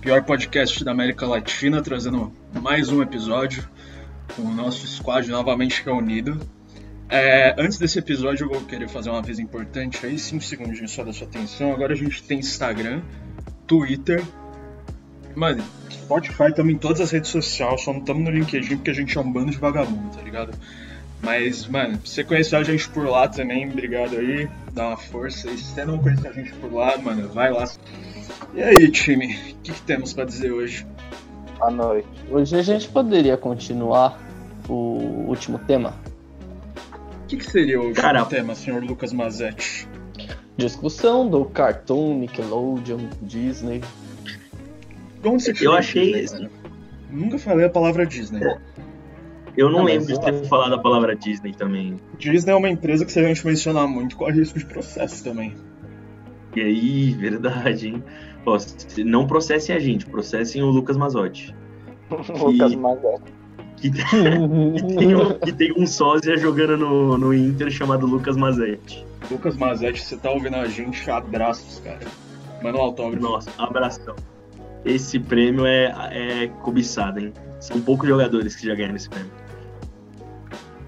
pior podcast da América Latina, trazendo mais um episódio com o nosso squad novamente reunido. É, antes desse episódio, eu vou querer fazer uma vez importante aí, 5 segundos só da sua atenção. Agora a gente tem Instagram, Twitter, mano, Spotify, também todas as redes sociais, só não estamos no LinkedIn porque a gente é um bando de vagabundo, tá ligado? Mas, mano, se você conhecer a gente por lá também, obrigado aí, dá uma força. E se você não conhecer a gente por lá, mano, vai lá. E aí, time, o que, que temos para dizer hoje? Boa noite. Hoje a gente poderia continuar o último tema? O que, que seria o último Cara, tema, senhor Lucas Mazetti? Discussão do Cartoon, Nickelodeon, Disney. Onde você Eu achei. Disney? Nunca falei a palavra Disney. Eu não, não lembro de ter falado a palavra Disney também. Disney é uma empresa que se a gente mencionar muito, corre risco de processo também. E aí, verdade, hein? Ó, não processem a gente, processem o Lucas Mazotti. Lucas Mazotti. Que, que, tem um, que tem um sósia jogando no, no Inter chamado Lucas Mazetti. Lucas Mazetti, você tá ouvindo a gente, abraços, cara. Manda um autógrafo. Nossa, abração. Esse prêmio é, é cobiçado, hein? São poucos jogadores que já ganharam esse prêmio.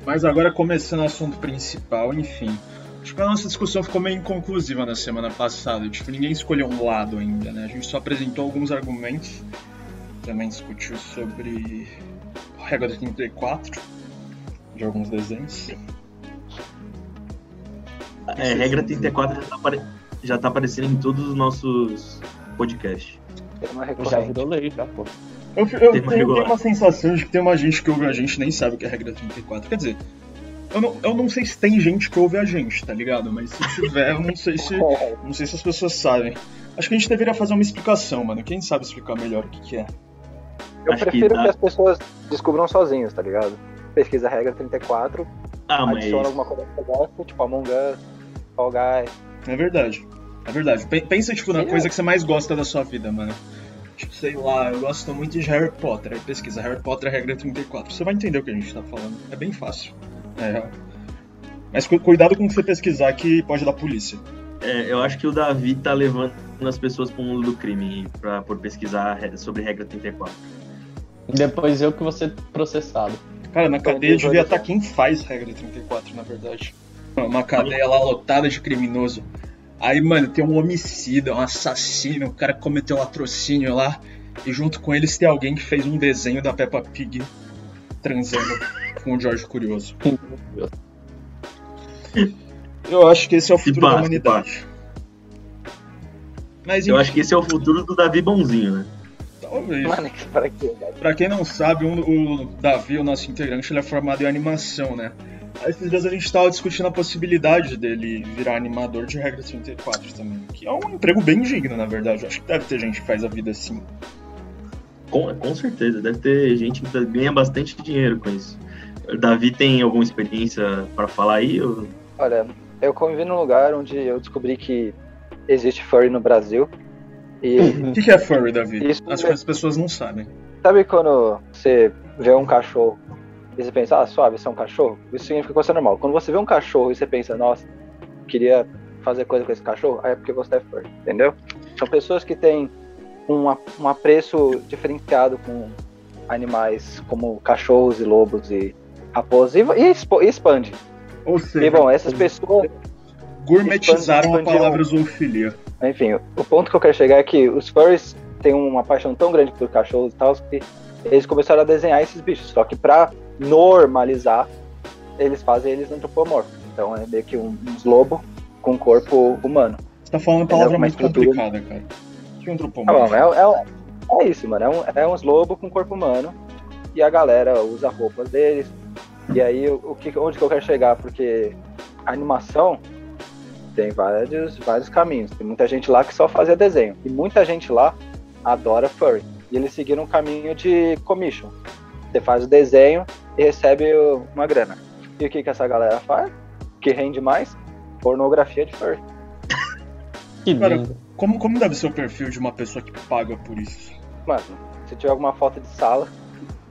Mas agora começando o assunto principal, enfim. Acho que a nossa discussão ficou meio inconclusiva na semana passada. Tipo, ninguém escolheu um lado ainda, né? A gente só apresentou alguns argumentos. Também discutiu sobre a regra do 34 de alguns desenhos. É, regra 34 já tá, apare... já tá aparecendo em todos os nossos podcasts. Já virou lei, já, pô. Eu, eu tenho, tenho, uma sensação de que tem uma gente que ouve a gente nem sabe o que é a regra 34. Quer dizer, eu não, eu não sei se tem gente que ouve a gente, tá ligado? Mas se tiver, eu não sei se. Não sei se as pessoas sabem. Acho que a gente deveria fazer uma explicação, mano. Quem sabe explicar melhor o que, que é? Eu Acho prefiro que, que, as pessoas descubram sozinhos, tá ligado? Pesquisa a regra 34, ah, adiciona mas... alguma coisa que você gosta, tipo Among Us, Fall Guys. É verdade. É verdade. Pensa, tipo, na coisa que você mais gosta da sua vida, mano. Tipo, sei lá, eu gosto muito de Harry Potter. Aí pesquisa Harry Potter, regra 34. Você vai entender o que a gente tá falando. É bem fácil. É. Mas cuidado com o que você pesquisar que pode dar polícia. É, eu acho que o Davi tá levando as pessoas pro mundo do crime pra, por pesquisar sobre regra 34. Depois eu que vou ser processado. Cara, na cadeia devia estar tá quem faz regra 34, na verdade. Uma cadeia lá lotada de criminoso. Aí, mano, tem um homicida, um assassino, o cara cometeu um latrocínio lá. E junto com eles tem alguém que fez um desenho da Peppa Pig transando com o Jorge Curioso. Eu acho que esse é o futuro passa, da humanidade. Mas, Eu acho que esse é o futuro do Davi Bonzinho, né? Talvez. Mano, pra, pra quem não sabe, o Davi, o nosso integrante, ele é formado em animação, né? esses dias a gente estava discutindo a possibilidade dele virar animador de Regra 34 também. Que é um emprego bem digno, na verdade. Eu acho que deve ter gente que faz a vida assim. Com, com certeza, deve ter gente que ganha bastante dinheiro com isso. Davi tem alguma experiência para falar aí? Ou... Olha, eu convivi num lugar onde eu descobri que existe furry no Brasil. E... O que, que é furry, Davi? Isso Acho é... que as pessoas não sabem. Sabe quando você vê um cachorro e você pensa, ah, suave, isso é um cachorro, isso significa que você é normal. Quando você vê um cachorro e você pensa, nossa, queria fazer coisa com esse cachorro, aí é porque você é furry, entendeu? São pessoas que têm um, um apreço diferenciado com animais como cachorros e lobos e raposas e, e, expande. Ou seja, e bom, essas pessoas gourmetizaram a palavra zoofilia. Enfim, o ponto que eu quero chegar é que os furries têm uma paixão tão grande por cachorros e tal que eles começaram a desenhar esses bichos. Só que para normalizar, eles fazem eles antropomorfos. Então é meio que um, uns lobo com corpo humano. Você tá falando uma palavra muito complicada, cara. Que antropomorfo? Ah, é, é, é, isso, mano. É, um, é uns lobos com corpo humano. E a galera usa roupas deles. E aí, o que, onde que eu quero chegar? Porque a animação tem vários, vários caminhos. Tem muita gente lá que só fazia desenho. E muita gente lá adora furry. E eles seguiram um caminho de commission. Você faz o desenho e recebe uma grana. E o que, que essa galera faz? Que rende mais? Pornografia de furry. Que Cara, como, como deve ser o perfil de uma pessoa que paga por isso? Mano, se tiver alguma foto de sala,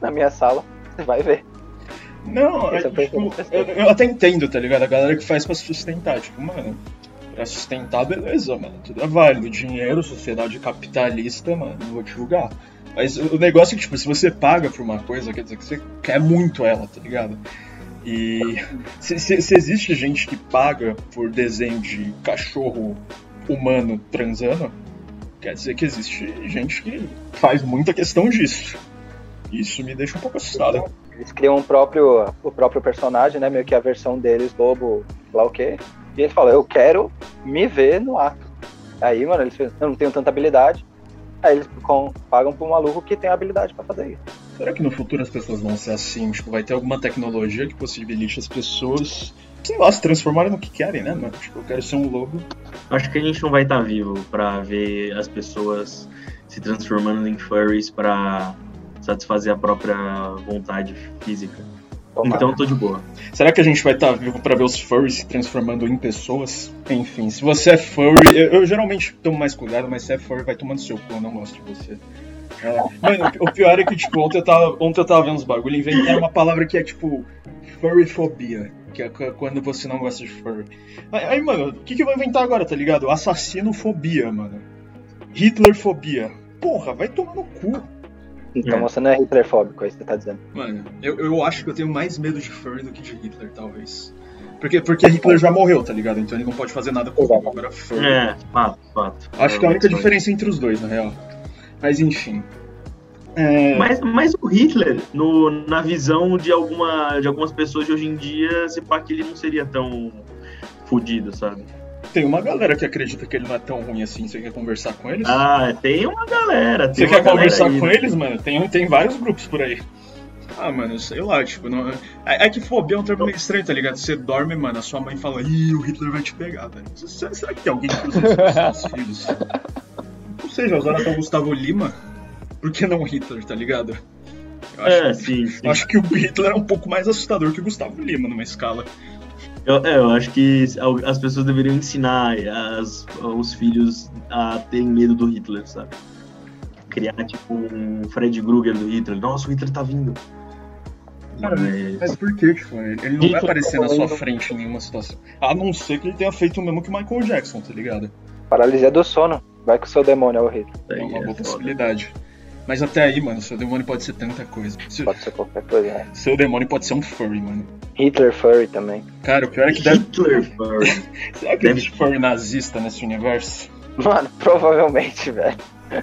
na minha sala, você vai ver. Não, é, tipo, eu, eu, até entendo, tá ligado? A galera que faz pra sustentar, tipo, mano, Pra sustentar, beleza, mano. Tudo é válido. Dinheiro, sociedade capitalista, mano, não vou te julgar. Mas o negócio é que, tipo, se você paga por uma coisa, quer dizer que você quer muito ela, tá ligado? E se, se- se existe gente que paga por desenho de cachorro humano transando, quer dizer que existe gente que faz muita questão disso. Isso me deixa um pouco assustado. Eles criam o próprio, o próprio personagem, né? Meio que a versão deles, lobo, lá o quê. E eles falam, eu quero me ver no ato. Aí, mano, eles pensam, eu não tenho tanta habilidade. Aí eles com- pagam pro maluco que tem habilidade pra fazer isso. Será que no futuro as pessoas vão ser assim? Tipo, vai ter alguma tecnologia que possibilite as pessoas, sei lá, se transformarem no que querem, né, mano? Tipo, eu quero ser um lobo. Acho que a gente não vai estar vivo pra ver as pessoas se transformando em furries pra satisfazer a própria vontade física. Tomara. Então tô de boa. Será que a gente vai estar vivo pra ver os furries se transformando em pessoas? Enfim, se você é furry, eu, eu geralmente tomo mais cuidado, mas se é furry, vai tomando seu cu, eu não gosto de você. É, mano, o pior é que, tipo, ontem eu tava, ontem eu tava vendo uns bagulho e inventaram uma palavra que é, tipo, furryfobia, que é qu- quando você não gosta de furry. Aí, aí, mano, o que que eu vou inventar agora, tá ligado? Assassino-fobia, mano. Hitlerfobia. Porra, vai tomar no cu. Então É. você não é hitlerfóbico, é isso que você tá dizendo. Mano, eu, eu acho que eu tenho mais medo de furry do que de Hitler, talvez. Porque, porque Hitler já morreu, tá ligado? Então ele não pode fazer nada comigo. Agora furry. É, fato, fato. Acho que é a única Realmente. diferença entre os dois, na real. Mas enfim. É, Mas, mas o Hitler, no, na visão de, alguma, de algumas pessoas de hoje em dia, se pá que ele não seria tão fudido, sabe? Tem uma galera que acredita que ele não é tão ruim assim. Você quer conversar com eles? Ah, tem uma galera. Tem Você uma quer galera conversar aí, com né? eles, mano? Tem, tem vários grupos por aí. Ah, mano, sei lá, tipo, não... é, é que fobia é um termo meio estranho, tá ligado? Você dorme, mano, a sua mãe fala, ih, o Hitler vai te pegar, velho. Será, será que tem alguém que usa com seus filhos? Não sei, já usaram até o Gustavo Lima? Por que não o Hitler, tá ligado? Eu acho, É, sim, sim. eu acho que o Hitler é um pouco mais assustador que o Gustavo Lima numa escala. Eu, é, eu acho que as pessoas deveriam ensinar as, os filhos a terem medo do Hitler, sabe? Criar, tipo, um Fred Krueger do Hitler. Nossa, o Hitler tá vindo. Cara, Mas- Mas por que, tipo, ele ele não vai aparecer na sua frente em nenhuma situação. A não ser que ele tenha feito o mesmo que o Michael Jackson, tá ligado? Paralisia do sono. Vai que o seu demônio é o Hitler. É uma é boa foda. possibilidade. Mas até aí, mano, seu demônio pode ser tanta coisa. Seu, Pode ser qualquer coisa, né? seu demônio pode ser um furry, mano. Hitler Furry também. Cara, o pior é que deve. Hitler, furry. Será que Deve- existe furry nazista nesse universo? Mano, provavelmente, velho.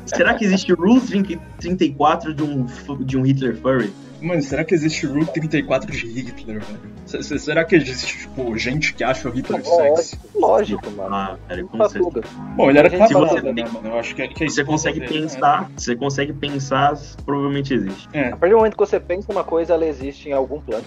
Será que existe Rule 30 34 de um, de um Hitler Furry? Mano, será que existe Route 34 de Hitler, velho? Se- se- Será que existe, tipo, gente que acha o Hitler sexy? Lógico, lógico, mano. Ah, velho, com certeza. tudo. Bom, ele era casado, você- né, mano? Eu acho que, é- que é Você isso consegue dele, né? pensar, você consegue pensar, provavelmente existe. É. A partir do momento que você pensa uma coisa, ela existe em algum plano.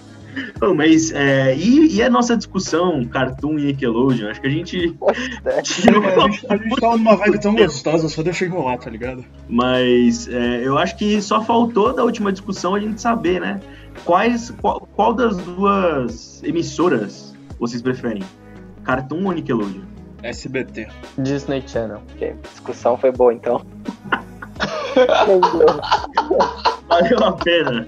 Pô, mas, é, e, e a nossa discussão, Cartoon e Nickelodeon? Acho que a gente mas a gente, a gente tava numa vibe tão gostosa, só deixa eu enrolar, tá ligado? Mas é, eu acho que só faltou da última discussão a gente saber, né? Quais, qual, qual das duas emissoras vocês preferem? Cartoon ou Nickelodeon? SBT. Disney Channel. Ok, a discussão foi boa, então. Valeu a pena.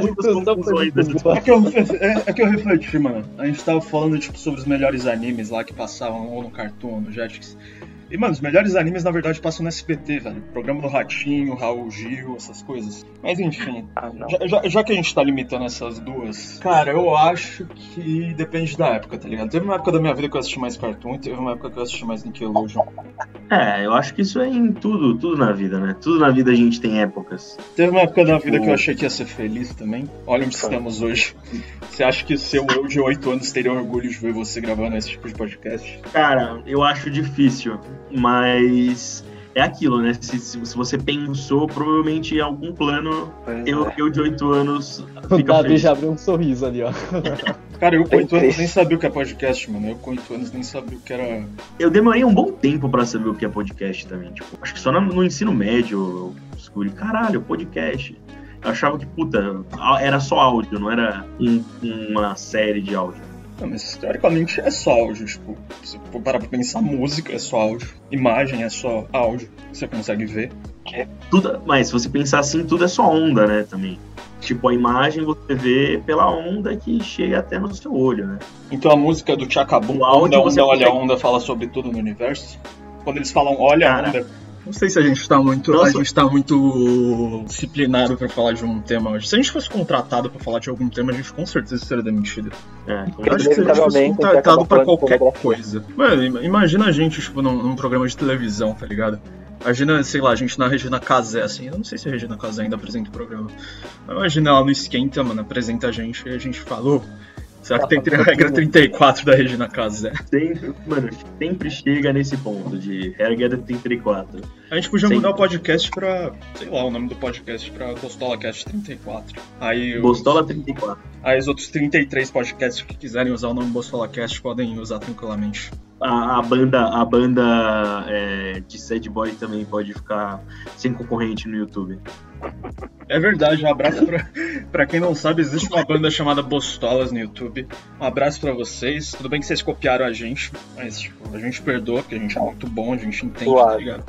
Muitas conclusões dessa boa. É que, eu, é, é que eu refleti, mano. A gente tava falando, tipo, sobre os melhores animes lá que passavam ou no Cartoon, ou no Jetix. E, mano, os melhores animes, na verdade, passam no SBT, velho. Programa do Ratinho, Raul Gil, essas coisas. Mas, enfim. Ah. Já, já- já que a gente tá limitando essas duas, cara, eu acho que depende da época, tá ligado? Teve uma época da minha vida que eu assisti mais Cartoon e teve uma época que eu assisti mais Nickelodeon. É, eu acho que isso é em tudo, tudo na vida, né? Tudo na vida a gente tem épocas. Teve uma época da vida Tipo- que eu achei que ia ser feliz também. Olha onde estamos hoje. Você acha que o seu eu de 8 anos teria orgulho de ver você gravando esse tipo de podcast? Cara, eu acho difícil, mas é aquilo, né? Se, se- você pensou, provavelmente em algum plano, Pois eu, é. eu de 8 anos O Davi feliz. já abriu um sorriso ali, ó. Cara, eu com 8 anos nem sabia o que é podcast, mano. Eu com 8 anos nem sabia o que era. Eu demorei um bom tempo pra saber o que é podcast também. Tipo, acho que só no, no ensino médio eu descobri, caralho, podcast. Eu achava que, puta, a- era só áudio, não era um- uma série de áudio. Não, mas teoricamente é só áudio. Tipo, se for parar pra pensar, música é só áudio. Imagem é só áudio. Você consegue ver. quê? Tudo, mas se você pensar assim, tudo é só onda, né, também. Tipo, a imagem você vê pela onda que chega até no seu olho, né? Então a música do Chacabum, Onda, você Onda, Olha a consegue- Onda, fala sobre tudo no universo. Quando eles falam Olha a Cara. Onda... Não sei se a gente tá muito, Nossa. a gente tá muito disciplinado pra falar de um tema hoje. Se a gente fosse contratado pra falar de algum tema, a gente com certeza seria demitido. É, Eu acho que se a gente fosse contratado de qualquer coisa. Mano, im- imagina a gente, tipo, num, num programa de televisão, tá ligado? Imagina, sei lá, a gente na Regina Casé, assim. Eu não sei se a Regina Casé ainda apresenta o programa. Mas imagina ela no Esquenta, mano, apresenta a gente e a gente falou. Será que tem a regra 34 da Regina Casé? sempre, mano, sempre chega nesse ponto de regra 34. A gente podia Sim. mudar o podcast pra, sei lá, o nome do podcast pra Gostola Cast 34. Aí os, Bostola 34. aí os outros 33 podcasts que quiserem usar o nome Gostola Cast podem usar tranquilamente. A, a banda, a banda é, de Sad Boy também pode ficar sem concorrente no YouTube. É verdade, um abraço pra, pra quem não sabe, existe uma banda chamada Bostolas no YouTube. Um abraço pra vocês. Tudo bem que vocês copiaram a gente, mas tipo, a gente perdoa, porque a gente é muito bom, a gente entende, tá Suave. ligado?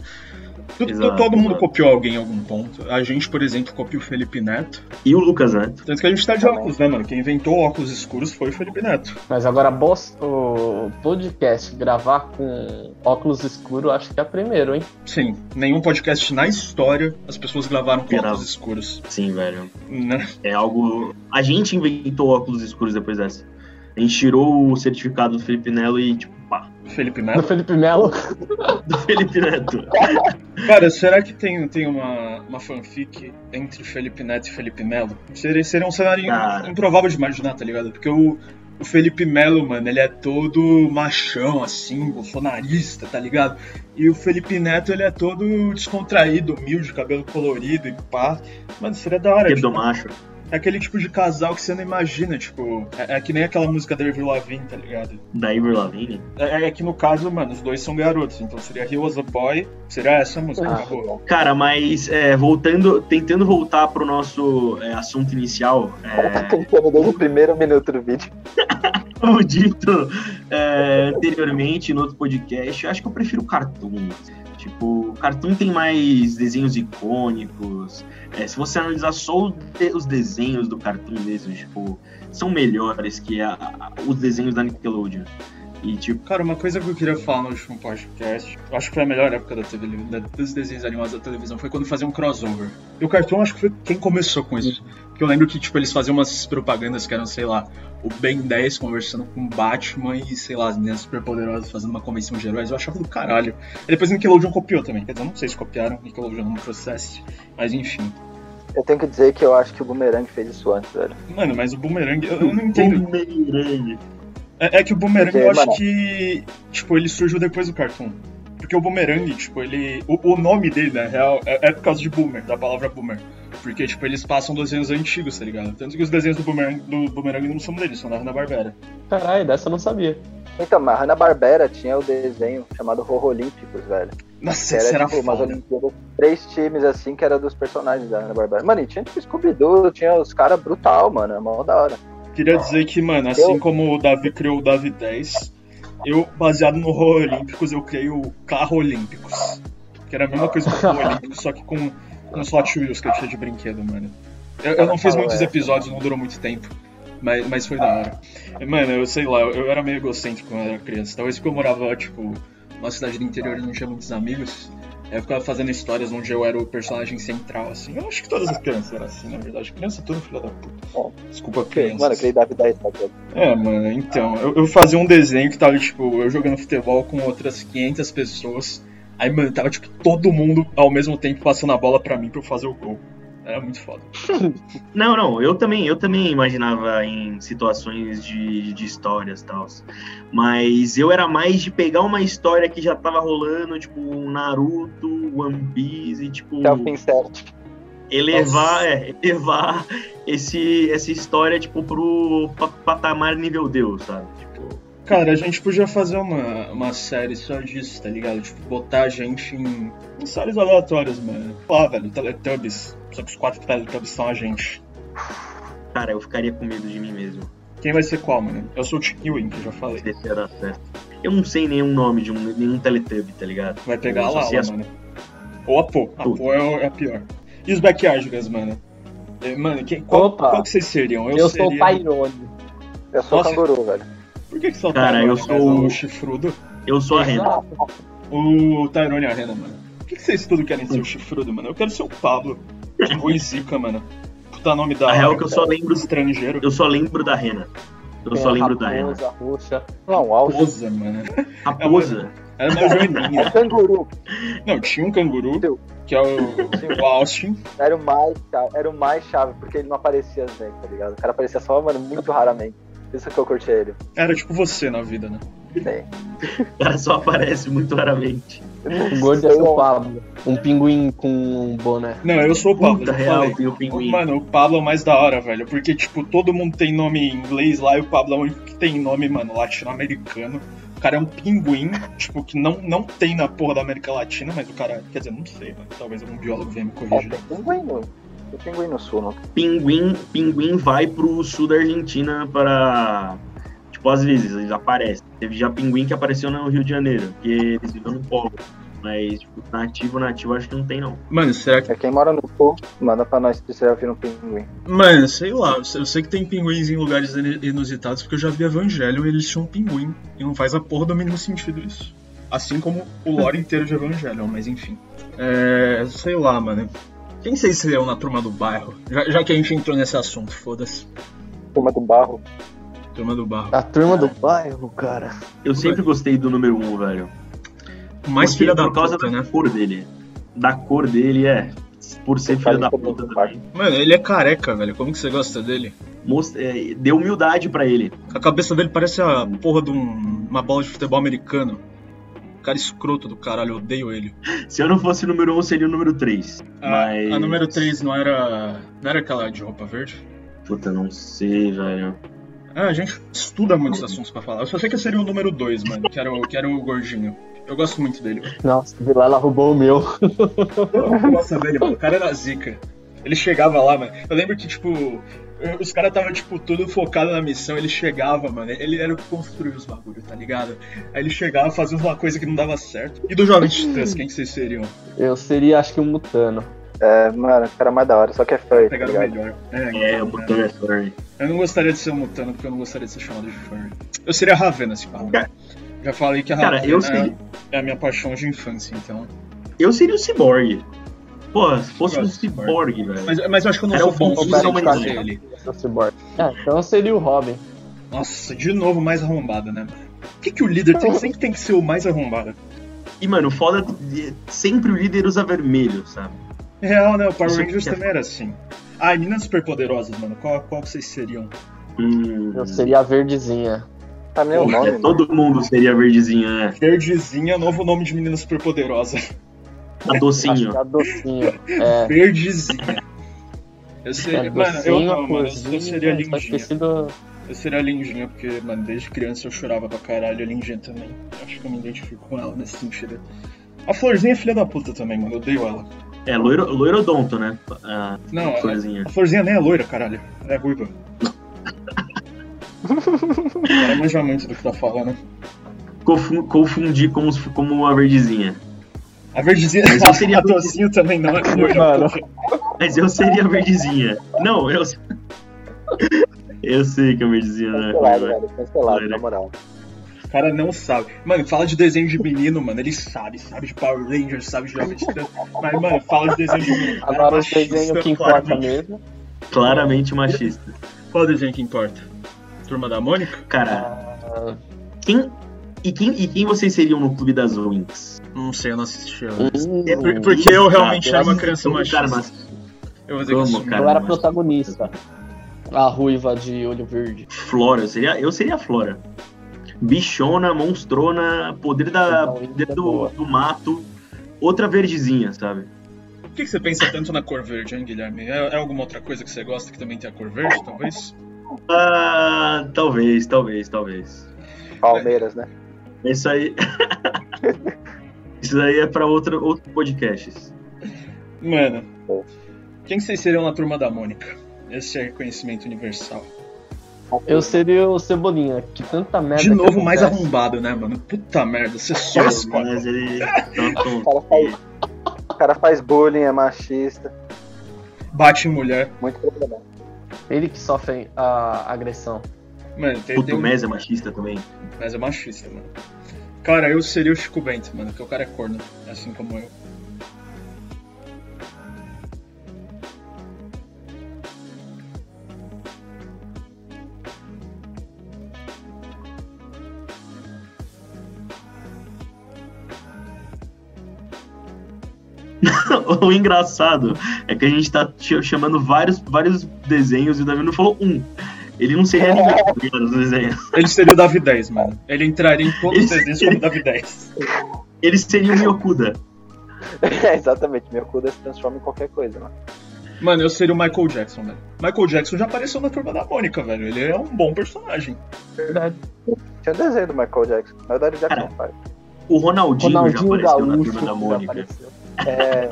Exato, todo mundo exato. copiou alguém em algum ponto. A gente, por exemplo, copiou o Felipe Neto. E o Lucas Neto. Tanto que a gente tá de óculos, né, mano? Quem inventou óculos escuros foi o Felipe Neto. Mas agora bos- o podcast gravar com óculos escuros, acho que é primeiro, hein? Sim, nenhum podcast na história as pessoas gravaram com Grava. óculos escuros. Sim, velho. Né? É algo. A gente inventou óculos escuros depois dessa. A gente tirou o certificado do Felipe Nelo e, tipo, pá, Felipe Do Neto. Felipe Melo. do Felipe Neto. Cara, será que tem, tem uma, uma fanfic entre Felipe Neto e Felipe Melo? Seria, seria um cenário Cara. improvável de imaginar, tá ligado? Porque o, o Felipe Melo, mano, ele é todo machão, assim, bolsonarista, tá ligado? E o Felipe Neto, ele é todo descontraído, humilde, cabelo colorido e pá. Mano, seria da hora. Do tipo, macho. É aquele tipo de casal que você não imagina, tipo. É, é que nem aquela música da Avril Lavigne, tá ligado? Da Ivor Lavigne. É, é que no caso, mano, os dois são garotos, então seria He Was a Boy, seria essa música, Ah. acabou. Cara, mas é, voltando, tentando voltar pro nosso é, assunto inicial, Tá é, tentando desde o primeiro minuto do vídeo. como dito é, anteriormente no outro podcast, eu acho que eu prefiro cartoon. Tipo, cartoon tem mais desenhos icônicos. É, se você analisar só o os desenhos do cartoon mesmo, tipo, são melhores que a- a- os desenhos da Nickelodeon. E tipo, Cara, uma coisa que eu queria falar no último podcast, eu acho que foi a melhor época da TV, da- dos desenhos animados da televisão, foi quando faziam um crossover. E o Cartoon acho que foi quem começou com isso. Porque eu lembro que, tipo, eles faziam umas propagandas que eram, sei lá, o Ben 10 conversando com o Batman e, sei lá, as meninas superpoderosas fazendo uma convenção de heróis. Eu achava do caralho. E depois Nickelodeon copiou também. Quer dizer, eu não sei se copiaram, Nickelodeon não processe. Mas enfim. Eu tenho que dizer que eu acho que o Boomerang fez isso antes, velho. Mano, mas o Boomerang, eu, eu não entendo. Boomerang. É, é que o Boomerang Porque, eu acho mano- que, tipo, ele surgiu depois do Cartoon. Porque o Boomerang, tipo, ele. O, o nome dele, na real, é, é por causa de Boomer, da palavra Boomer. Porque, tipo, eles passam desenhos antigos, tá ligado? Tanto que os desenhos do Boomerang, do Boomerang não são deles, são da Hanna-Barbera. Caralho, dessa eu não sabia. Então, mas a Hanna-Barbera tinha o desenho chamado Horror Olímpicos, velho. Nossa, Que era, será tipo, umas. Olimpíadas, três times, assim, que era dos personagens da Hanna-Barbera. Mano, e tinha tipo Scooby-Doo, tinha os caras brutal, mano, é mó da hora. Queria dizer que, mano, assim Eu- como o Davi criou o Davi 10, eu, baseado no Horror Olímpicos, eu criei o Carro Olímpicos. Que era a mesma coisa que o Horror Olímpicos, só que com, com Hot Wheels que eu tinha de brinquedo, mano. Eu, eu não fiz muitos episódios, não durou muito tempo. Mas, mas foi da hora. Mano, eu sei lá, eu, era meio egocêntrico quando eu era criança. Talvez porque eu morava, tipo, numa cidade do interior e não tinha muitos amigos. Eu ficava fazendo histórias onde eu era o personagem central, assim. Eu acho que todas as crianças eram assim, na verdade. Criança é tudo filho da puta. Desculpa, criança. Mano, criei Davi 10, tá? É, mano, então, eu, eu fazia um desenho que tava, tipo, eu jogando futebol com outras 500 pessoas. Aí, mano, tava, tipo, todo mundo ao mesmo tempo passando a bola pra mim pra eu fazer o gol. Era muito foda. Não, não, eu também, eu também imaginava em situações de, de histórias e tal. Mas eu era mais de pegar uma história que já tava rolando, tipo, Naruto, One Piece, e tipo, Até o fim certo. elevar, é, elevar esse, essa história, tipo, pro pa- patamar nível Deus, sabe? Tipo, Cara, a gente podia fazer uma, uma série só disso, tá ligado? Tipo, botar a gente em, em séries aleatórias, mano. Ah, velho, Teletubbies. Só que os quatro Teletubbies são a gente. cara, eu ficaria com medo de mim mesmo. Quem vai ser qual, mano? Eu sou o Tiki Wink, eu já falei. Se esse dar certo. Eu não sei nenhum nome de um, nenhum Teletubby, tá ligado? Vai pegar a Eu Lala, as- mano. Ou a Pô. A Pô é, o- é a pior. E os Backyardigans, mano? Mano, quem, qual, Opa. qual que vocês seriam? Eu, sou o seria... Tyrone. Eu sou Nossa. canguru, velho. Por que, que só o Cara, eu mas sou- o chifrudo? Eu sou a Rena. O Tyrone e a Rena, mano. Por que, que vocês tudo querem ser o chifrudo, mano? Eu quero ser o Pablo. O Zica, mano. Puta nome da A real é que eu só lembro, estrangeiro. eu só lembro da Rena. Eu só a lembro da Rena. raposa, roxa. Não, o auge Raposa, mano. Raposa. Era uma é joaninha. canguru. Não, tinha um canguru, que é o, o Austin. Era o mais chave, era o mais chave, porque ele não aparecia bem, tá ligado? O cara aparecia só, mano, muito raramente. Isso que eu curti ele. Era tipo você na vida, né? Sim. O cara só aparece muito raramente. O gordo é o Pablo. Um pinguim com um boné. Não, eu sou o Pablo, Puta real, falei. tem o pinguim. Mano, o Pablo é o mais da hora, velho. Porque, tipo, todo mundo tem nome em inglês lá e o Pablo é o único que tem nome, mano, latino-americano. O cara é um pinguim, tipo, que não, não tem na porra da América Latina, mas o cara. Quer dizer, não sei, mano. Talvez algum biólogo venha me É, corrigir. tem pinguim no, tem pinguim no sul, não? Pinguim, pinguim vai pro sul da Argentina para. Tipo, às vezes eles aparecem. Teve já pinguim que apareceu no Rio de Janeiro, porque eles vivem no polo. Mas, tipo, nativo, nativo, acho que não tem, não. Mano, será que. É quem mora no sul, manda pra nós se você já viu um pinguim. Mano, sei lá. Eu sei que tem pinguins em lugares inusitados, porque eu já vi Evangelho e eles tinham pinguim. E não faz a porra do mínimo sentido isso. Assim como o lore inteiro de Evangelho, mas enfim. É. Sei lá, mano. Quem vocês seriam na turma do bairro? Já, já que a gente entrou nesse assunto, foda-se. Turma do barro. Turma do barro. A turma do bairro, cara. Eu sempre gostei do número 1, um, velho. Mais Porque filha da por causa puta, da né? cor dele. Da cor dele, é. Por ser filho da puta também. Mano, ele é careca, velho. Como que você gosta dele? Most- é, deu humildade pra ele. A cabeça dele parece a porra de um- uma bola de futebol americano. Cara escroto do caralho, eu odeio ele. Se eu não fosse o número 1, um, seria o número 3. A, Mas. a número 3 não era. Não era aquela de roupa verde? Puta, não sei, velho. Ah, a gente estuda muitos assuntos pra falar. Eu só sei que eu seria o número 2, mano, que era, o, que era o gordinho. Eu gosto muito dele. Nossa, o Vilela roubou o meu. Eu gosto dele, mano. O cara era zica. Ele chegava lá, mano. Eu lembro que, tipo, os caras tava, tipo, tudo focado na missão. Ele chegava, mano. Ele era o que construía os bagulhos, tá ligado? Aí ele chegava, fazia uma coisa que não dava certo. E do Jovem Titãs, quem que vocês seriam? Eu seria, acho que um mutano. É, mano, o cara é mais da hora, só que é furry, tá Pegaram melhor. É, É, o botão é furry. Eu não gostaria de ser um mutano, porque eu não gostaria de ser chamado de furry. Eu seria a Ravena, se fala. Cara- Já falei que a Cara, Ravena eu seria, é a minha paixão de infância, então. eu seria o Cyborg. Pô, se fosse um Cyborg, velho. Mas, mas eu acho que eu não Era sou o bom pra ele. É, então seria o Robin. Nossa, de novo mais arrombado, né? Por que, que o líder tem- sempre tem que ser o mais arrombado? E, mano, o foda de- sempre o líder usa vermelho, sabe? Real, né? O Power Isso Rangers aqui é- também era assim. Ah, e meninas superpoderosas, mano. Qual, qual vocês seriam? Hum, Eu seria a verdezinha. Tá meu Porra, nome, é, mano. todo mundo seria verdezinha, né? Verdezinha, novo nome de menina superpoderosa. A docinho. a docinho. É. Verdezinha. Eu A seria. Mano, eu não, a mano. Eu, seria só lindinha. esqueci do... Eu seria lindinha, porque, mano, desde criança eu chorava pra caralho. A lindinha também. Acho que eu me identifico com ela nesse sentido. A florzinha é filha da puta também, mano. Eu odeio ela. É, loiro, loirodonto, né? A Não, a, florzinha. a florzinha nem é loira, caralho. Ela é ruiva. Ela manja muito do que tá falando. Confu- Confundir como, como a verdezinha. A verdezinha, Mas eu seria a docinho também não é Mano. Mas eu seria a verdezinha. Não, eu. Eu sei que a verdezinha não é Cancelado, ruiva. velho. Cancelado, na moral. O cara não sabe. Mano, fala de desenho de menino, mano. Ele sabe. Sabe de Power Rangers, sabe de Jovem Titã. Mas, mano, fala de desenho de menino. Agora o machista, desenho que importa claramente. mesmo. Claramente machista. Qual desenho que importa? Turma da Mônica? Cara, Ah, quem. E quem, e quem vocês seriam no Clube das Winx? Não sei, eu não assisti. Hum, É por- porque eu realmente Cara, era uma criança machista. cara machista. Eu vou dizer que eu cara? eu era mas- protagonista. A ruiva de olho verde. Flora, eu seria, eu seria a Flora. Bichona, monstrona, poder, da, poder é do, do mato, outra verdezinha, sabe? Por que, que você pensa tanto na cor verde, hein, Guilherme? É, é alguma outra coisa que você gosta que também tem a cor verde, talvez? Ah, talvez, talvez, talvez. Palmeiras, né? Isso aí. Isso aí é pra outro, outro podcast. Mano, quem vocês seriam na turma da Mônica? Esse é reconhecimento universal. Eu seria o Cebolinha, que tanta merda. De novo, mais arrombado, né, mano? Puta merda, você só escolhe. Mas ele. Tanto, O cara faz, cara faz bullying, é machista. Bate em mulher. Muito problemático. Ele que sofre a agressão. Mano, tem, Puta, tem o um... Mes é machista também. Mas é machista, mano. Cara, eu seria o Chico Bento, mano, porque o cara é corno, assim como eu. o engraçado é que a gente tá ch- chamando vários, vários desenhos e o Davi não falou um. Ele não seria ninguém tá ligado, nos desenhos. Ele seria o Davi 10, mano. Ele entraria em todos os desenhos como Davi 10. Ele seria o Miokuda. É, exatamente, meu Kuda se transforma em qualquer coisa, mano. Mano, eu seria o Michael Jackson, velho. Michael Jackson já apareceu na turma da Mônica, velho. Ele é um bom personagem. Verdade. Tinha desenho do Michael Jackson. Na verdade, o Jackson Cara, faz. O Ronaldinho, Ronaldinho já apareceu na Gaúcho turma da já Mônica. É.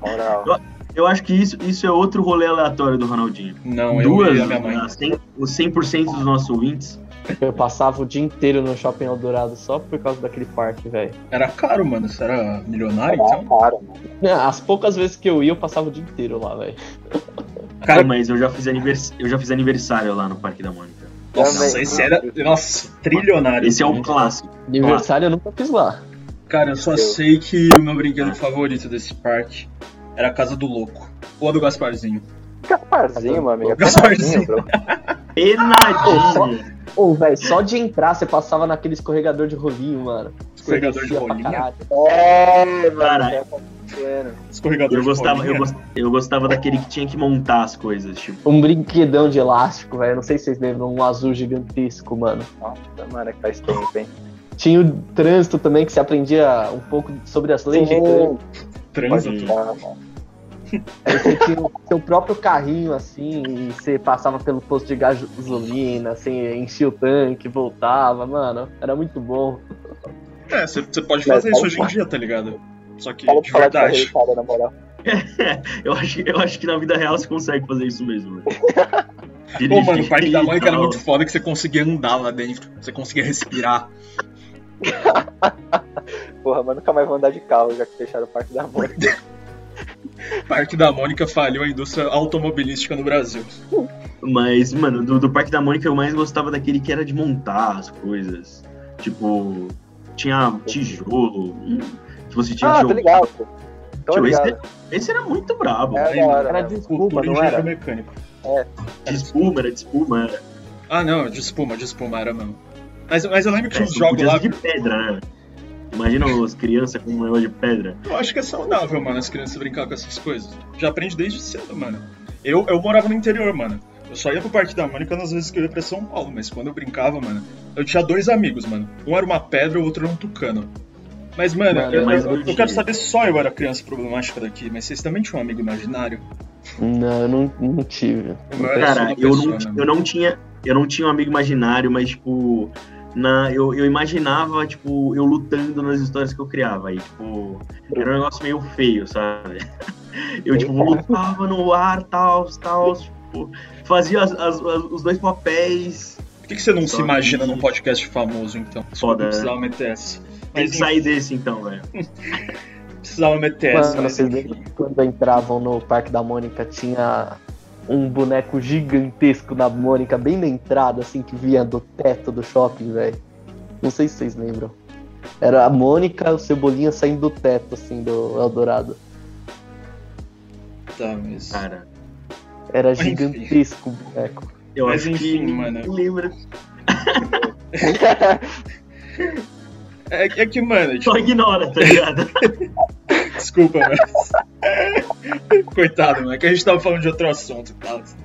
Moral. Eu acho que isso, isso é outro rolê aleatório do Ronaldinho. Não, eu Duas, e a minha mãe. ah, 100 os 100% dos nossos ouvintes. Eu passava o dia inteiro no Shopping Eldorado só por causa daquele parque, velho. Era caro, mano. Você era milionário, Ah, então? cara, mano. As poucas vezes que eu ia, eu passava o dia inteiro lá, velho. Cara, mas eu já, fiz anivers... eu já fiz aniversário lá no Parque da Mônica. nossa, também. esse era. Nossa, trilionário. Esse é o Gente. clássico. Aniversário eu nunca fiz lá. Cara, eu só Eu. sei que o meu brinquedo favorito desse parque era a Casa do Louco. Ou a do Gasparzinho. Gasparzinho, meu amigo. é Gasparzinho. bro. Penadinho. Ô, velho, só de entrar você passava naquele escorregador de rolinho, mano. Escorregador de rolinho? É, mano. Cara, tá. Escorregador Eu de gostava, eu, rolinha. gos- eu gostava daquele que tinha que montar as coisas, tipo. Um brinquedão de elástico, velho. Não sei se vocês lembram, um azul gigantesco, mano. Nossa, mano, é que faz tempo, hein? Tinha o trânsito também, que se aprendia um pouco sobre as leis de trânsito. Mano. Aí você tinha o seu próprio carrinho, assim, e você passava pelo posto de gasolina, você enchia o tanque, voltava, mano. Era muito bom. É, você pode Mas fazer isso fala- hoje em dia, tá ligado? Só que de verdade. na moral. Eu acho, eu acho que na vida real você consegue fazer isso mesmo, velho. Pô, mano, o Parque da Mônica era Dirigir muito foda que você conseguia andar lá dentro. Você conseguia respirar. Porra, mas nunca mais vou andar de carro, já que fecharam o Parque da Mônica. Parque da Mônica faliu a indústria automobilística no Brasil. Mas, mano, do, do Parque da Mônica eu mais gostava daquele que era de montar as coisas. Tipo, tinha tijolo. hum, Que você tinha Ah, que tô ligado. Tô Tio, esse, ligado. esse era muito brabo. É, da hora, Era né? de espuma, não engenheiro era? mecânico. De espuma, era de espuma. Era. Ah, não, de espuma, de espuma era mesmo. Mas, mas eu lembro que É, tinha uns não jogos lá. de pedra, né? Imagina as crianças com um negócio de pedra. Eu acho que é saudável, mano, as crianças brincar com essas coisas. Já aprende desde cedo, mano. Eu, eu morava no interior, mano. Eu só ia pro Parque da Mônica nas vezes que eu ia pra São Paulo, mas quando eu brincava, mano, eu tinha dois amigos, mano. Um era uma pedra, o outro era um tucano. Mas, mano, Mano, eu, mas eu- hoje- eu quero saber se só eu era criança problemática daqui, mas vocês também tinham um amigo imaginário? Não, eu não, não tive. Só Cara, eu pessoa, não, né? eu não tinha. Eu não tinha um amigo imaginário, mas, tipo. Na, eu, eu imaginava, tipo, eu lutando nas histórias que eu criava. Aí, tipo, era um negócio meio feio, sabe? Eu, tipo, lutava no ar, tal, tal, tipo, fazia as- as- as- os dois papéis. Por que, que você não Só se imagina que- num podcast famoso, então? Foda, Não né? precisava meter essa. Tem que sair desse então, velho. precisava meter essa. Mano, mas vocês que quando entravam no Parque da Mônica tinha um boneco gigantesco da Mônica bem na entrada, assim, que vinha do teto do shopping, velho? Não sei se vocês lembram. Era a Mônica, o Cebolinha saindo do teto, assim, do Eldorado. Tá, mas... Cara, Era Mas enfim. gigantesco o boneco. eu Mas acho enfim, que. mano. Lembra. É, é que, mano, tipo, Só ignora, tá ligado? Desculpa, mas. Coitado, mano, é que a gente tava falando de outro assunto e.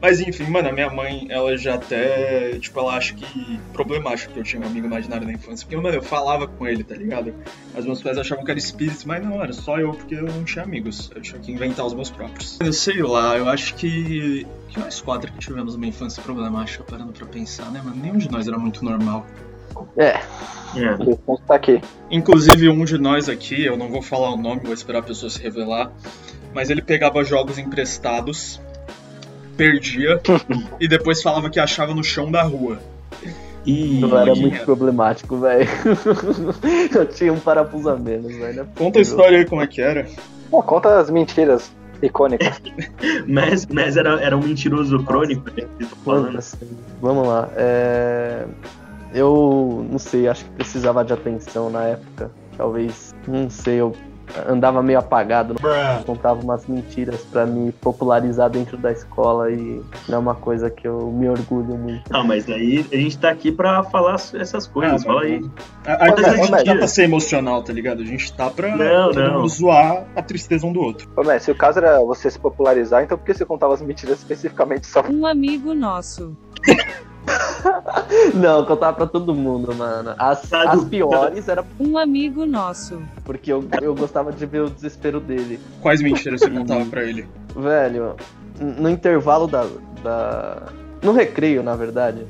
Mas enfim, mano, a minha mãe, ela já até. Tipo, ela acha que. Problemático que eu tinha um amigo imaginário na infância. Porque, mano, eu falava com ele, tá ligado? Mas meus pais achavam que era espírito, mas não, era só eu, porque eu não tinha amigos. Eu tinha que inventar os meus próprios. Eu sei lá, eu acho que. Que nós quatro que tivemos uma infância problemática, parando pra pensar, né, mano? Nenhum de nós era muito normal. É, É. O tá aqui. Inclusive, um de nós aqui, eu não vou falar o nome, vou esperar a pessoa se revelar, mas ele pegava jogos emprestados, perdia e depois falava que achava no chão da rua. E Eu era muito problemático, velho. Eu tinha um parafuso a menos, velho. Conta a história aí como é que era. Pô, conta as mentiras icônicas. Mas, mas era, era um mentiroso crônico, né? vamos lá. É, Eu não sei, acho que precisava de atenção na época. Talvez, não sei, eu andava meio apagado, contava umas mentiras pra me popularizar dentro da escola e não é uma coisa que eu me orgulho muito. Ah, mas aí a gente tá aqui pra falar essas coisas. Ah, Fala mas- aí. A, a, Mas, a gente mas- tá pra ser emocional, tá ligado? A gente tá pra Não, não. zoar a tristeza um do outro. Ô, mas se o caso era você se popularizar, então por que você contava as mentiras especificamente só Um amigo nosso. Não, eu contava pra todo mundo, mano. As, Tá as piores era Um amigo nosso. porque eu, eu gostava de ver o desespero dele. Quais mentiras você contava pra ele? Velho, no intervalo da, da. No recreio, na verdade.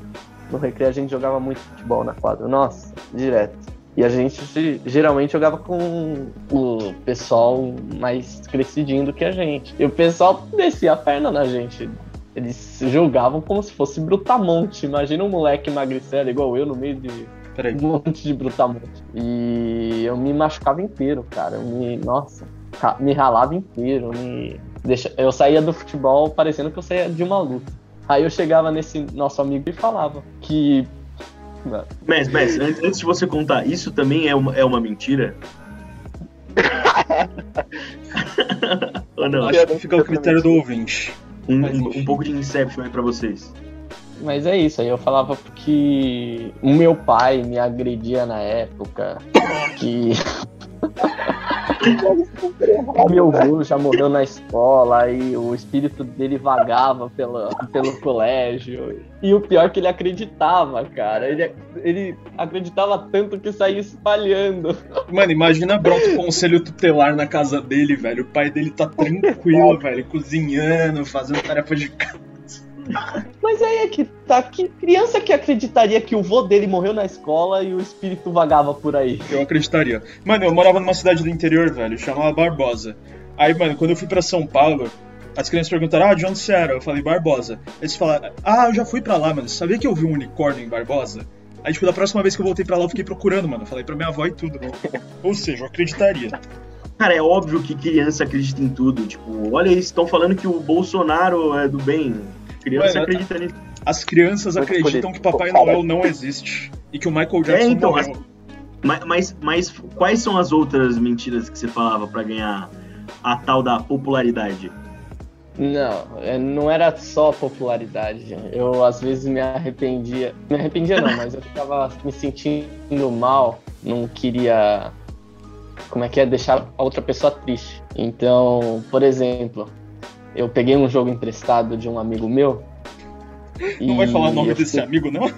No recreio a gente jogava muito futebol na quadra. Nossa, direto. E a gente ge- geralmente jogava com o pessoal mais crescidinho do que a gente. E o pessoal descia a perna na gente. Eles jogavam como se fosse brutamonte. Imagina um moleque magricelo igual eu no meio de Peraí. um monte de brutamonte. E eu me machucava inteiro, cara. Eu me, nossa, me ralava inteiro. Me deixa, eu saía do futebol parecendo que eu saía de uma luta. Aí eu chegava nesse nosso amigo e falava que. Mas, mas antes, antes de você contar, isso também é uma, é uma mentira? Ou não? Acho que fica ao critério do ouvinte. Um, Mas, um- enfim. um pouco de Inception aí pra vocês. Mas é isso, aí eu falava que o meu pai me agredia na época, que meu avô já morreu na escola e o espírito dele vagava pela, pelo colégio. E o pior é que ele acreditava, cara. Ele, ele acreditava tanto que saía espalhando. Mano, imagina brota o conselho tutelar na casa dele, velho. O pai dele tá tranquilo, velho, cozinhando, fazendo tarefa de casa. Mas aí é que tá, que criança que acreditaria que o vô dele morreu na escola e o espírito vagava por aí? Eu acreditaria. Mano, eu morava numa cidade do interior, velho, chamava Barbosa. Aí, mano, quando eu fui pra São Paulo, as crianças perguntaram, ah, de onde você era? Eu falei, Barbosa. Eles falaram, ah, eu já fui pra lá, mano. Sabia que eu vi um unicórnio em Barbosa? Aí, tipo, da próxima vez que eu voltei pra lá, eu fiquei procurando, mano. Eu falei pra minha avó e tudo. Ou seja, eu acreditaria. Cara, é óbvio que criança acredita em tudo. Tipo, olha isso, estão falando que o Bolsonaro é do bem. Criança Mano, acredita nisso. As crianças Muito acreditam que político, Papai cara. Noel não existe. E que o Michael Jackson É, então, morreu. Mas, mas, mas quais são as outras mentiras que você falava pra ganhar a tal da popularidade? Não, é, não era só popularidade. Eu às vezes me arrependia. Me arrependia não, mas eu ficava me sentindo mal. Não queria. Como é que é? Deixar a outra pessoa triste. Então, por exemplo, eu peguei um jogo emprestado de um amigo meu. Não vai falar o nome desse amigo, não?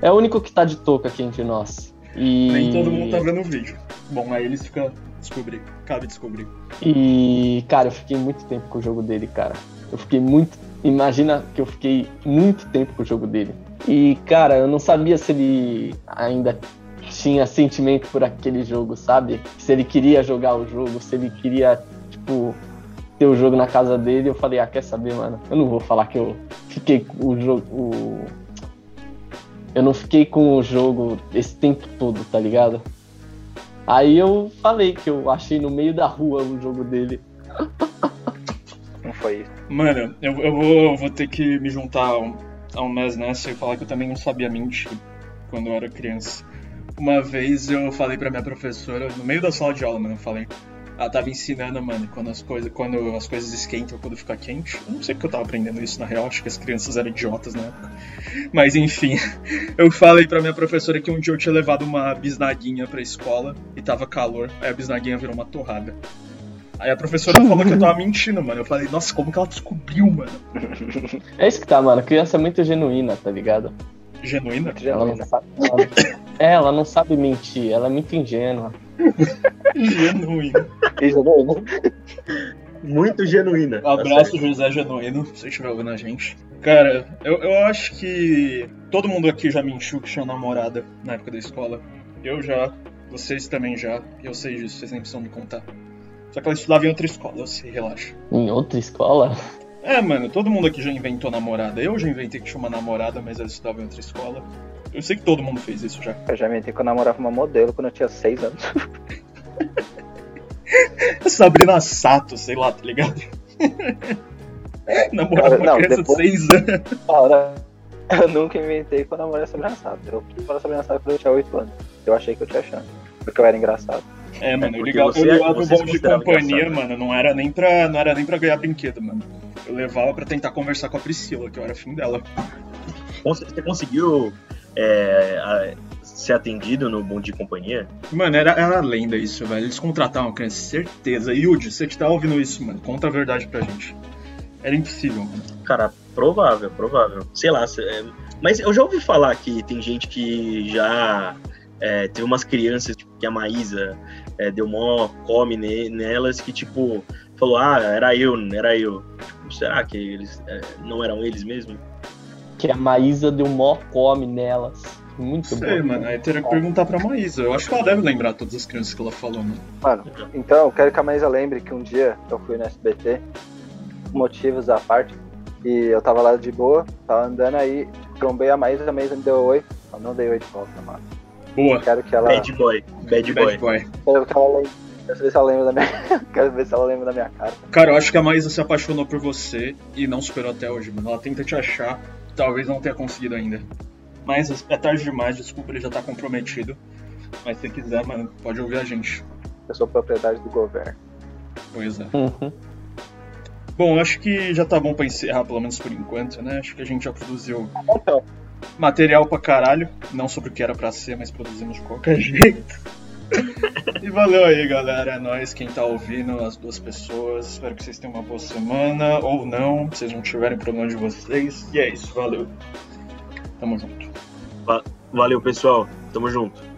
É o único que tá de touca aqui entre nós. E... Nem todo mundo tá vendo o vídeo. Bom, aí eles ficam descobrir. Cabe descobrir. E, cara, eu fiquei muito tempo com o jogo dele, cara. Eu fiquei muito. Imagina que eu fiquei muito tempo com o jogo dele. E, cara, eu não sabia se ele ainda tinha sentimento por aquele jogo, sabe? Se ele queria jogar o jogo, se ele queria, tipo, ter o jogo na casa dele. Eu falei, ah, quer saber, mano? Eu não vou falar que eu fiquei com o jogo. o- Eu não fiquei com o jogo esse tempo todo, tá ligado? Aí eu falei que eu achei no meio da rua o jogo dele. Não foi isso. Mano, eu, eu vou, eu vou ter que me juntar a um, a um mês nessa e falar que eu também não sabia mentir quando eu era criança. Uma vez eu falei pra minha professora, no meio da sala de aula, mano, eu falei. Ela tava ensinando, mano, quando as coisas, quando as coisas esquentam, quando fica quente. Eu não sei porque eu tava aprendendo isso na real, acho que as crianças eram idiotas na época. Mas enfim, eu falei pra minha professora que um dia eu tinha levado uma bisnaguinha pra escola e tava calor, aí a bisnaguinha virou uma torrada. Aí a professora falou que eu tava mentindo, mano. Eu falei, nossa, como que ela descobriu, mano? É isso que tá, mano. A criança é muito genuína, tá ligado? Genuína? Ela não sabe. ela- É, ela não sabe mentir, ela é muito ingênua. Genuína. Genuína. Muito genuína. Abraço, José Genuíno, se você estiver ouvindo a gente. Cara, eu, eu acho que todo mundo aqui já mentiu que tinha namorada na época da escola. Eu já, vocês também já, e eu sei disso, vocês nem precisam me contar. Só que ela estudava em outra escola, eu sei, relaxa. Em outra escola? É, mano, todo mundo aqui já inventou namorada. Eu já inventei que tinha uma namorada, mas ela estudava em outra escola. Eu sei que todo mundo fez isso já. Eu já inventei que eu namorava uma modelo quando eu tinha 6 anos. Sabrina Sato, sei lá, tá ligado? Namorava uma Não, criança depois- de 6 anos. Ora, eu nunca inventei que eu namorei a Sabrina Sato. Eu fui para a Sabrina Sato quando eu tinha 8 anos. Eu achei que eu tinha chance. Porque eu era engraçado. É, mano, eu ligava, você- eu ligava o você se bom de companhia, engraçado, né? mano. Não era, nem pra, não era nem pra ganhar brinquedo, mano. Eu levava pra tentar conversar com a Priscila, que eu era fim dela. Você conseguiu é, a- ser atendido no Bom de Companhia? Mano, era, era lenda isso, velho. Eles contratavam criança, certeza. Yudi, você que tá ouvindo isso, mano, conta a verdade pra gente. Era impossível, mano. Cara, provável, provável. Sei lá, é, mas eu já ouvi falar que tem gente que já é, teve umas crianças tipo, que a Maísa é, deu mó come ne- nelas que, tipo, falou, ah, era eu, era eu. Tipo, será que eles é, não eram eles mesmo? Que a Maísa deu mó come nelas. Muito Não sei, bom. mano. Aí teria que perguntar pra Maísa. Eu acho que ela deve lembrar todas as crianças que ela falou, mano. Mano, então eu quero que a Maísa lembre que um dia eu fui no SBT, motivos à parte, e eu tava lá de boa, tava andando aí, trombei a Maísa, a Maísa me deu oi. Eu não dei oi de volta, mano. Boa. Quero que ela. Bad boy, bad boy. Bad boy. Quero que ela lembre. Quero ver se ela lembra da minha. quero ver se ela lembra da minha cara. Cara, eu acho que a Maísa se apaixonou por você e não superou até hoje, mano. Ela tenta te achar, talvez não tenha conseguido ainda. Mas é tarde demais, desculpa, ele já tá comprometido. Mas se quiser, mano, pode ouvir a gente. Eu sou propriedade do governo. Pois é. Uhum. Bom, acho que já tá bom pra encerrar, pelo menos por enquanto, né? Acho que a gente já produziu Então, material pra caralho. Não sobre o que era pra ser, mas produzimos de qualquer jeito. E valeu aí, galera. É nóis, quem tá ouvindo, as duas pessoas. Espero que vocês tenham uma boa semana, ou não, se vocês não tiverem problema de vocês. E é isso, valeu. Tamo junto. Valeu, pessoal. Tamo junto.